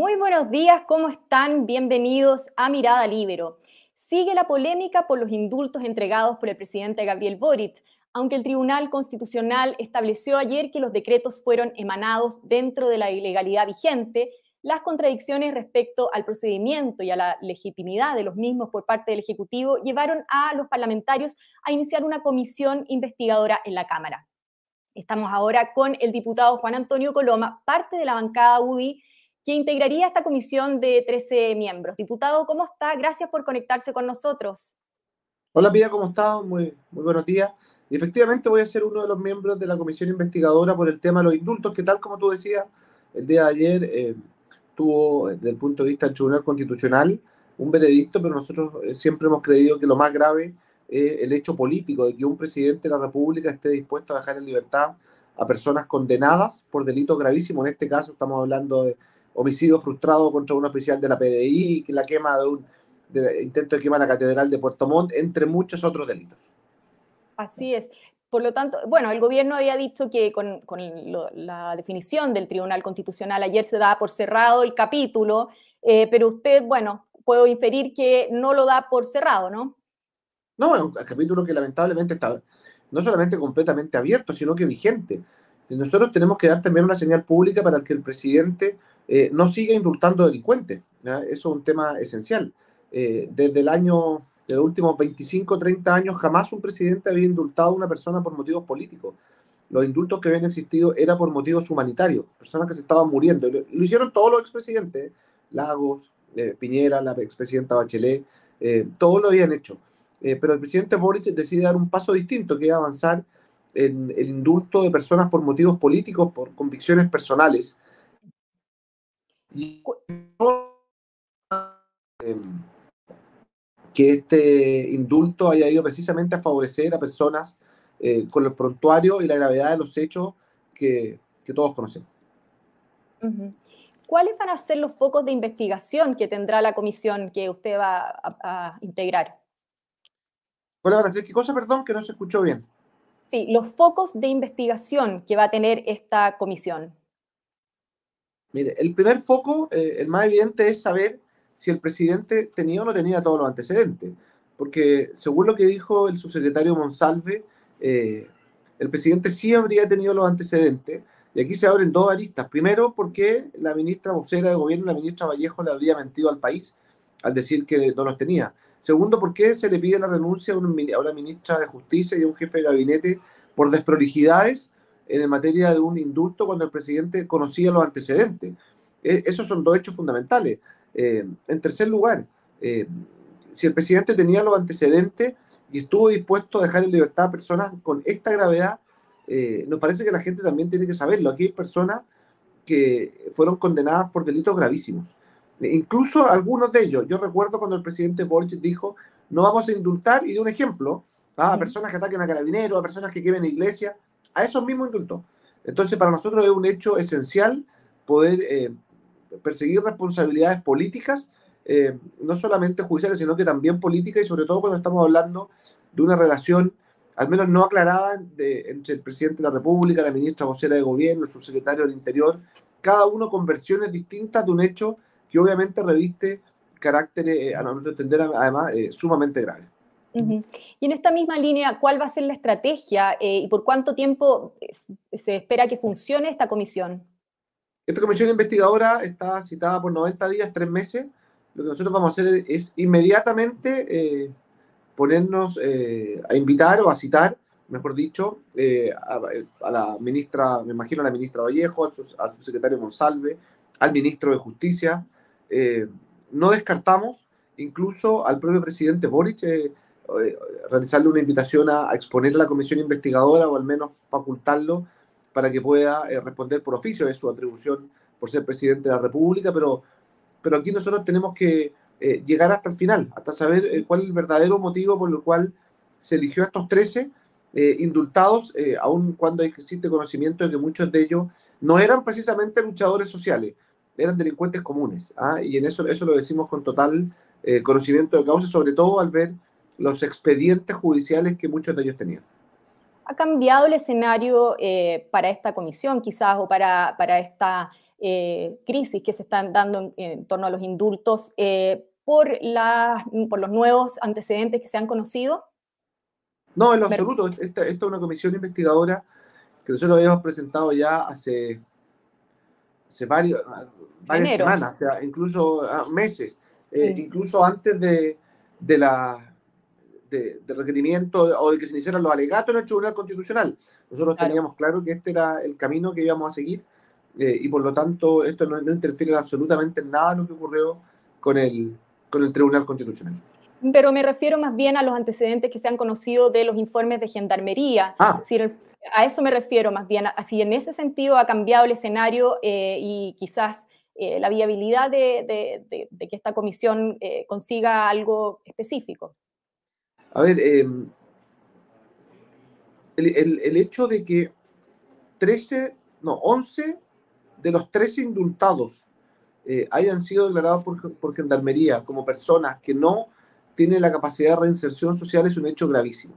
Muy buenos días, ¿cómo están? Bienvenidos a Mirada Libero. Sigue la polémica por los indultos entregados por el presidente Gabriel Boric, aunque el Tribunal Constitucional estableció ayer que los decretos fueron emanados dentro de la ilegalidad vigente, las contradicciones respecto al procedimiento y a la legitimidad de los mismos por parte del Ejecutivo llevaron a los parlamentarios a iniciar una comisión investigadora en la Cámara. Estamos ahora con el diputado Juan Antonio Coloma, parte de la bancada UDI, que integraría esta comisión de 13 miembros. Diputado, ¿cómo está? Gracias por conectarse con nosotros. Hola Pía, ¿cómo está? Muy, buenos días. Efectivamente voy a ser uno de los miembros de la comisión investigadora por el tema de los indultos, que tal como tú decías, el día de ayer eh, tuvo, desde el punto de vista del Tribunal Constitucional, un veredicto, pero nosotros eh, siempre hemos creído que lo más grave es el hecho político de que un presidente de la República esté dispuesto a dejar en libertad a personas condenadas por delitos gravísimos. En este caso estamos hablando de homicidio frustrado contra un oficial de la PDI, la quema de un intento de quemar la catedral de Puerto Montt, entre muchos otros delitos. Así es. Por lo tanto, bueno, el gobierno había dicho que con, la definición del Tribunal Constitucional ayer se da por cerrado el capítulo, eh, pero usted, bueno, puedo inferir que no lo da por cerrado, ¿no? No, es un capítulo que lamentablemente está no solamente completamente abierto, sino que vigente. Nosotros tenemos que dar también una señal pública para que el presidente eh, no siga indultando delincuentes. Eso es un tema esencial. Eh, desde el año, de los últimos 25, 30 años, jamás un presidente había indultado a una persona por motivos políticos. Los indultos que habían existido eran por motivos humanitarios, personas que se estaban muriendo. Lo, hicieron todos los expresidentes, Lagos, eh, Piñera, la expresidenta Bachelet, todos lo habían hecho. pero el presidente Boric decide dar un paso distinto, que es avanzar en el indulto de personas por motivos políticos, por convicciones personales, que este indulto haya ido precisamente a favorecer a personas eh, con el prontuario y la gravedad de los hechos que, todos conocemos. ¿Cuáles van a ser los focos de investigación que tendrá la comisión que usted va a, integrar? ¿Cuáles van a ser qué cosa, perdón, que no se escuchó bien? Sí, los focos de investigación que va a tener esta comisión. Mire, el primer foco, eh, el más evidente, es saber si el presidente tenía o no tenía todos los antecedentes. Porque según lo que dijo el subsecretario Monsalve, eh, el presidente sí habría tenido los antecedentes. Y aquí se abren dos aristas. Primero, porque la ministra vocera de gobierno, la ministra Vallejo, le habría mentido al país al decir que no los tenía. Segundo, ¿por qué se le pide la renuncia a una ministra de Justicia y a un jefe de gabinete por desprolijidades en materia de un indulto cuando el presidente conocía los antecedentes. E, esos son dos hechos fundamentales. Eh, en tercer lugar, eh, si el presidente tenía los antecedentes y estuvo dispuesto a dejar en libertad a personas con esta gravedad, eh, nos parece que la gente también tiene que saberlo. Aquí hay personas que fueron condenadas por delitos gravísimos. Incluso algunos de ellos. Yo recuerdo cuando el presidente Boric dijo, no vamos a indultar, y de un ejemplo, a personas que ataquen a carabineros, a personas que quemen iglesias a esos mismos indultos. Entonces, para nosotros es un hecho esencial poder eh, perseguir responsabilidades políticas, eh, no solamente judiciales, sino que también políticas, y sobre todo cuando estamos hablando de una relación, al menos no aclarada, entre el presidente de la República, la ministra vocera de gobierno, el subsecretario del Interior, cada uno con versiones distintas de un hecho que obviamente reviste carácter, eh, a nuestro entender, además, sumamente grave. Y en esta misma línea, ¿cuál va a ser la estrategia eh, y por cuánto tiempo se espera que funcione esta comisión? Esta comisión investigadora está citada por 90 días, tres meses. Lo que nosotros vamos a hacer es inmediatamente eh, ponernos eh, a invitar o a citar, mejor dicho, a, la ministra, me imagino a la ministra Vallejo, al, al subsecretario Monsalve, al ministro de Justicia. no descartamos incluso al propio presidente Boric eh, realizarle una invitación a, exponer a la comisión investigadora o al menos facultarlo para que pueda eh, responder por oficio, de su atribución por ser presidente de la República, pero, pero aquí nosotros tenemos que eh, llegar hasta el final, hasta saber cuál es el verdadero motivo por el cual se eligió a estos 13 indultados, aun cuando existe conocimiento de que muchos de ellos no eran precisamente luchadores sociales, eran delincuentes comunes. ¿ah? Y en eso, eso lo decimos con total conocimiento de causa, sobre todo al ver los expedientes judiciales que muchos de ellos tenían. ¿Ha cambiado el escenario eh, para esta comisión quizás o para, para esta crisis que se están dando en, torno a los indultos por, por los nuevos antecedentes que se han conocido? No, en lo absoluto. Esta, esta, es una comisión investigadora que nosotros habíamos presentado ya hace, hace varios, varias semanas, o sea, incluso ah, meses, eh, incluso antes de, de la de, requerimiento o de que se iniciaran los alegatos en el Tribunal Constitucional. Nosotros teníamos claro que este era el camino que íbamos a seguir eh, y por lo tanto esto no, no interfiere absolutamente en nada en lo que ocurrió con el, con el Tribunal Constitucional. Pero me refiero más bien a los antecedentes que se han conocido de los informes de gendarmería. Ah. a eso me refiero más bien. Así en ese sentido ha cambiado el escenario eh, y quizás eh, la viabilidad de, que esta comisión eh, consiga algo específico. A ver, em, el, hecho de que 13, no, 11 de los 13 indultados hayan sido declarados por, por gendarmería como personas que no tiene la capacidad de reinserción social es un hecho gravísimo.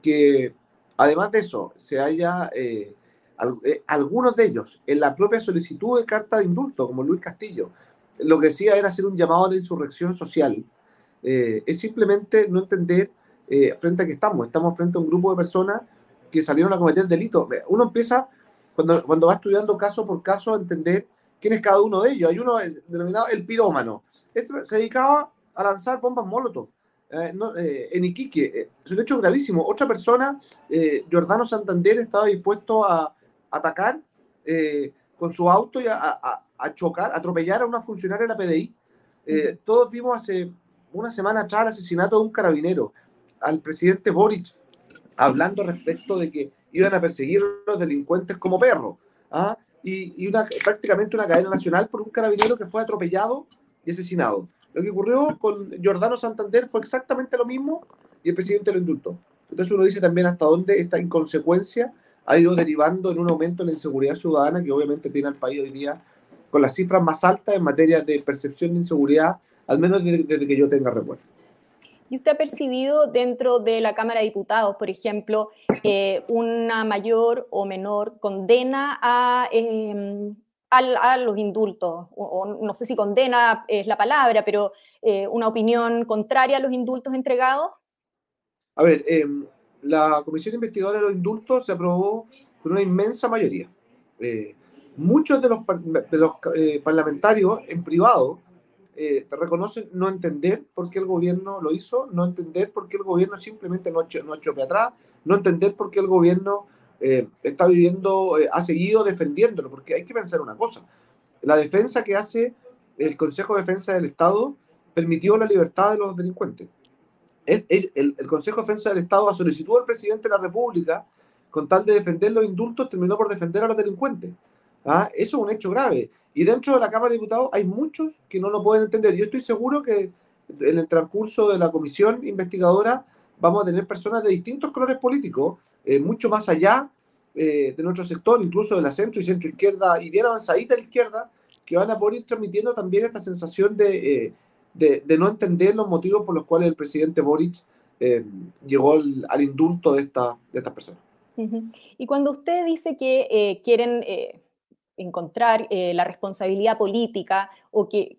Que además de eso, se haya eh, eh, algunos de ellos en la propia solicitud de carta de indulto, como Luis Castillo, lo que decía era hacer un llamado a la insurrección social, eh, es simplemente no entender frente a qué estamos. Estamos frente a un grupo de personas que salieron a cometer delitos. Uno empieza, cuando, cuando va estudiando caso por caso, a entender quién es cada uno de ellos. Hay uno denominado el pirómano. Este se dedicaba a lanzar bombas molotov. Eh, eh, en Iquique, eh, es un hecho gravísimo. Otra persona, Jordano Santander, estaba dispuesto a atacar con su auto y a, chocar, a atropellar a una funcionaria de la PDI. Todos vimos hace una semana atrás el asesinato de un carabinero, al presidente Boric, hablando respecto de que iban a perseguir a los delincuentes como perros. ¿ah? Y, y una, prácticamente una cadena nacional por un carabinero que fue atropellado y asesinado. Lo que ocurrió con Jordano Santander fue exactamente lo mismo y el presidente lo indultó. Entonces uno dice también hasta dónde esta inconsecuencia ha ido derivando en un aumento en la inseguridad ciudadana que obviamente tiene al país hoy día con las cifras más altas en materia de percepción de inseguridad, al menos desde, que yo tenga recuerdo. ¿Y usted ha percibido dentro de la Cámara de Diputados, por ejemplo, eh, una mayor o menor condena a em, a los indultos, o, no sé si condena es la palabra, pero eh, una opinión contraria a los indultos entregados? A ver, em, la Comisión Investigadora de los Indultos se aprobó con una inmensa mayoría. Eh, muchos de los, de los eh, parlamentarios en privado te reconocen no entender por qué el gobierno lo hizo, no entender por qué el gobierno simplemente no no echó atrás, no entender por qué el gobierno eh, está viviendo, eh, ha seguido defendiéndolo, porque hay que pensar una cosa, la defensa que hace el Consejo de Defensa del Estado permitió la libertad de los delincuentes. El, el, Consejo de Defensa del Estado, a solicitud del presidente de la República, con tal de defender los indultos, terminó por defender a los delincuentes. ¿Ah? Eso es un hecho grave. Y dentro de la Cámara de Diputados hay muchos que no lo pueden entender. Yo estoy seguro que en el transcurso de la comisión investigadora vamos a tener personas de distintos colores políticos, eh, mucho más allá eh, de nuestro sector, incluso de la centro y centro izquierda y bien avanzadita la izquierda, que van a poder ir transmitiendo también esta sensación de, eh, de, no entender los motivos por los cuales el presidente Boric llegó al, indulto de, esta, de estas personas. Y cuando usted dice que quieren encontrar la responsabilidad política o que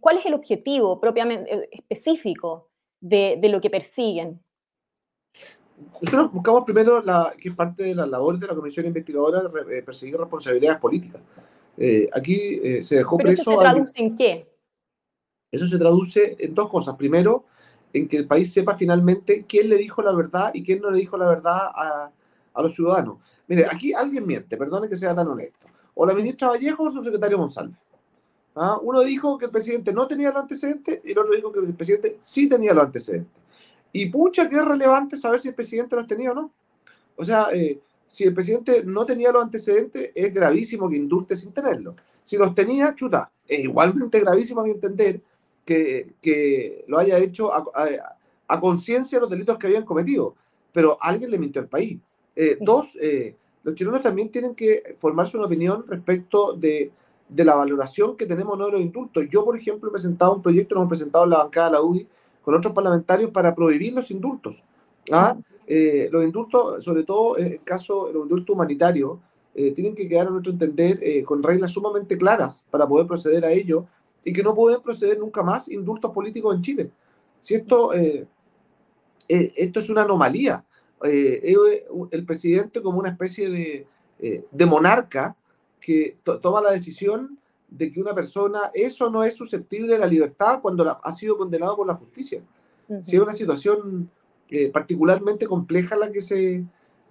¿cuál es el objetivo propiamente específico de, de lo que persiguen? Nosotros buscamos primero, la, que es parte de la labor de la Comisión Investigadora, eh, perseguir responsabilidades políticas. Eh, aquí eh, se dejó ¿Pero ¿Eso se traduce en qué? Eso se traduce en dos cosas. Primero, en que el país sepa finalmente quién le dijo la verdad y quién no le dijo la verdad a, a los ciudadanos. Mire, aquí alguien miente, perdone que sea tan honesto. O la ministra Vallejo o su secretario Monsalve. ¿Ah? Uno dijo que el presidente no tenía los antecedentes y el otro dijo que el presidente sí tenía los antecedentes. Y pucha, que es relevante saber si el presidente los tenía o no. O sea, eh, si el presidente no tenía los antecedentes, es gravísimo que indulte sin tenerlos. Si los tenía, chuta, es igualmente gravísimo a mi entender que, que lo haya hecho a, a, conciencia de los delitos que habían cometido. Pero alguien le mintió al país. Eh, dos, eh, los chilenos también tienen que formarse una opinión respecto de, de la valoración que tenemos de los indultos. Yo, por ejemplo, he presentado un proyecto, lo hemos presentado en la bancada de la UDI, con otros parlamentarios para prohibir los indultos. ¿ah? Eh, los indultos, sobre todo en el caso de los indultos humanitarios, tienen que quedar, a nuestro entender, con reglas sumamente claras para poder proceder a ello y que no pueden proceder nunca más indultos políticos en Chile. Si esto, esto es una anomalía, el presidente como una especie de, de monarca que toma la decisión de que una persona eso no es susceptible de la libertad cuando ha sido condenado por la justicia. Si es una situación eh, particularmente compleja la que, se,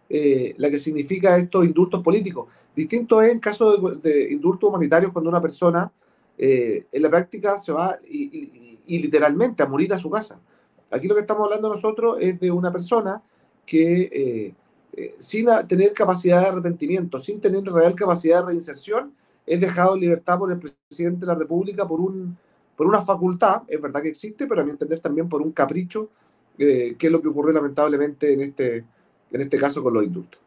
eh, la que significa estos indultos políticos. Distinto es en caso de, indultos humanitarios cuando una persona eh, en la práctica se va y, literalmente a morir a su casa. Aquí lo que estamos hablando nosotros es de una persona que sin tener capacidad de arrepentimiento, sin tener real capacidad de reinserción, es dejado en libertad por el presidente de la República por, un, por una facultad, es verdad que existe, pero a mi entender también por un capricho, eh, que es lo que ocurrió lamentablemente en este, en este caso con los indultos.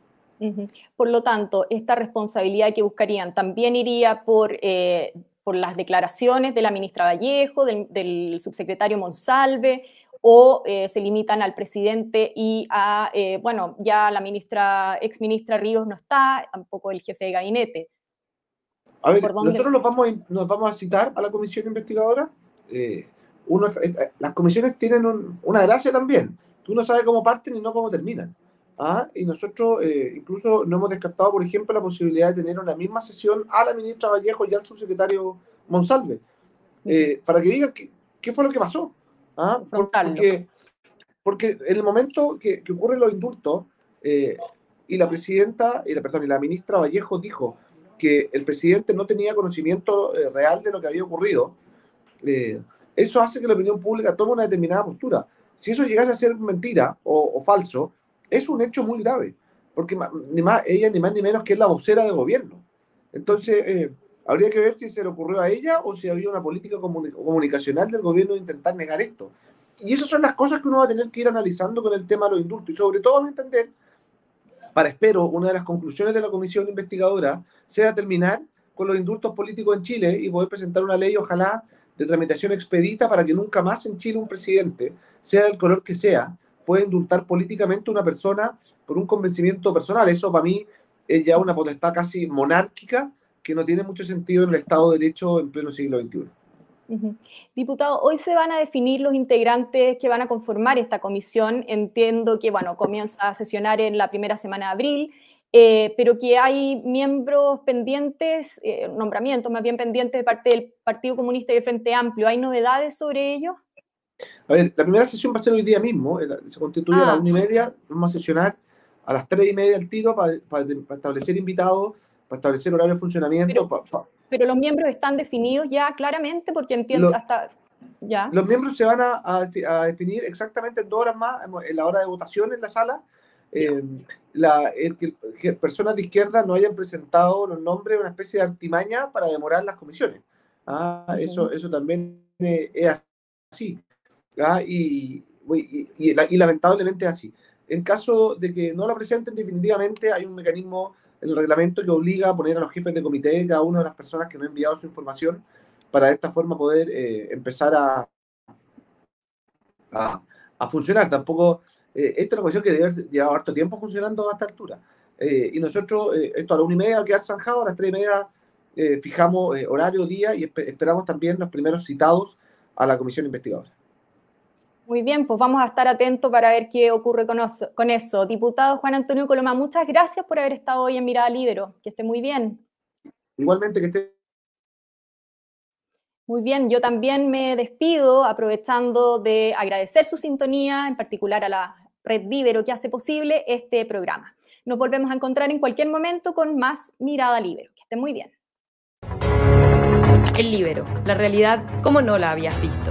Por lo tanto, esta responsabilidad que buscarían también iría por, eh, por las declaraciones de la ministra Vallejo, del, subsecretario Monsalve, o eh, se limitan al presidente y a, bueno, ya la ministra, ex ministra Ríos no está, tampoco el jefe de gabinete. A ver, nosotros nos vamos, nos vamos a citar a la comisión investigadora. Eh, uno, eh, eh, las comisiones tienen una gracia también. Tú no sabes cómo parten y no cómo terminan. ¿ah? Y nosotros incluso no hemos descartado, por ejemplo, la posibilidad de tener una misma sesión a la ministra Vallejo y al subsecretario Monsalve, para que digan qué, fue lo que pasó. ¿Ah? Porque, porque en el momento que, que ocurren los indultos, y la presidenta, y la, perdón, y la ministra Vallejo dijo, que el presidente no tenía conocimiento eh, real de lo que había ocurrido, eh, eso hace que la opinión pública tome una determinada postura. Si eso llegase a ser mentira o, falso, es un hecho muy grave, porque ni más, ella ni más ni menos que es la vocera de gobierno. Entonces, eh, habría que ver si se le ocurrió a ella o si había una política comunicacional del gobierno de intentar negar esto. Y esas son las cosas que uno va a tener que ir analizando con el tema de los indultos. Y sobre todo, entender, para espero, una de las conclusiones de la comisión investigadora sea terminar con los indultos políticos en Chile y poder presentar una ley, ojalá, de tramitación expedita para que nunca más en Chile un presidente, sea del color que sea, pueda indultar políticamente a una persona por un convencimiento personal. Eso para mí es ya una potestad casi monárquica que no tiene mucho sentido en el Estado de Derecho en pleno siglo XXI. Diputado, hoy se van a definir los integrantes que van a conformar esta comisión. Entiendo que, bueno, comienza a sesionar en la primera semana de abril, eh, pero que hay miembros pendientes, eh, nombramientos más bien pendientes de parte del Partido Comunista y del Frente Amplio. ¿Hay novedades sobre ello? A ver, la primera sesión va a ser hoy día mismo, eh, se constituye a las ah. una y media, vamos a sesionar a las tres y media el tiro para, establecer invitados, para establecer horario de funcionamiento, pero los miembros están definidos ya claramente porque entiendo hasta... Ya. Los miembros se van a, definir exactamente en dos horas más, en la hora de votación en la sala. Eh, la, el, que, personas de izquierda no hayan presentado los nombres, una especie de artimaña para demorar las comisiones. Ah, eso, eso también eh, es así. ¿ah? Y, y, y, lamentablemente es así. En caso de que no la presenten definitivamente, hay un mecanismo el reglamento que obliga a poner a los jefes de comité, cada una de las personas que no ha enviado su información, para de esta forma poder eh, empezar a, a, funcionar. Tampoco, eh, esta es una cuestión que debe haber llevado harto tiempo funcionando a esta altura. Eh, y nosotros, esto a la una y media va a zanjado, a las tres y media fijamos horario, día y esperamos también los primeros citados a la comisión investigadora. Muy bien, pues vamos a estar atentos para ver qué ocurre con, eso. Diputado Juan Antonio Coloma, muchas gracias por haber estado hoy en Mirada Libero. Que esté muy bien. Igualmente, que esté. Muy bien, yo también me despido aprovechando de agradecer su sintonía, en particular a la red Libero que hace posible este programa. Nos volvemos a encontrar en cualquier momento con más Mirada Libero. Que esté muy bien. El Libero, la realidad como no la habías visto.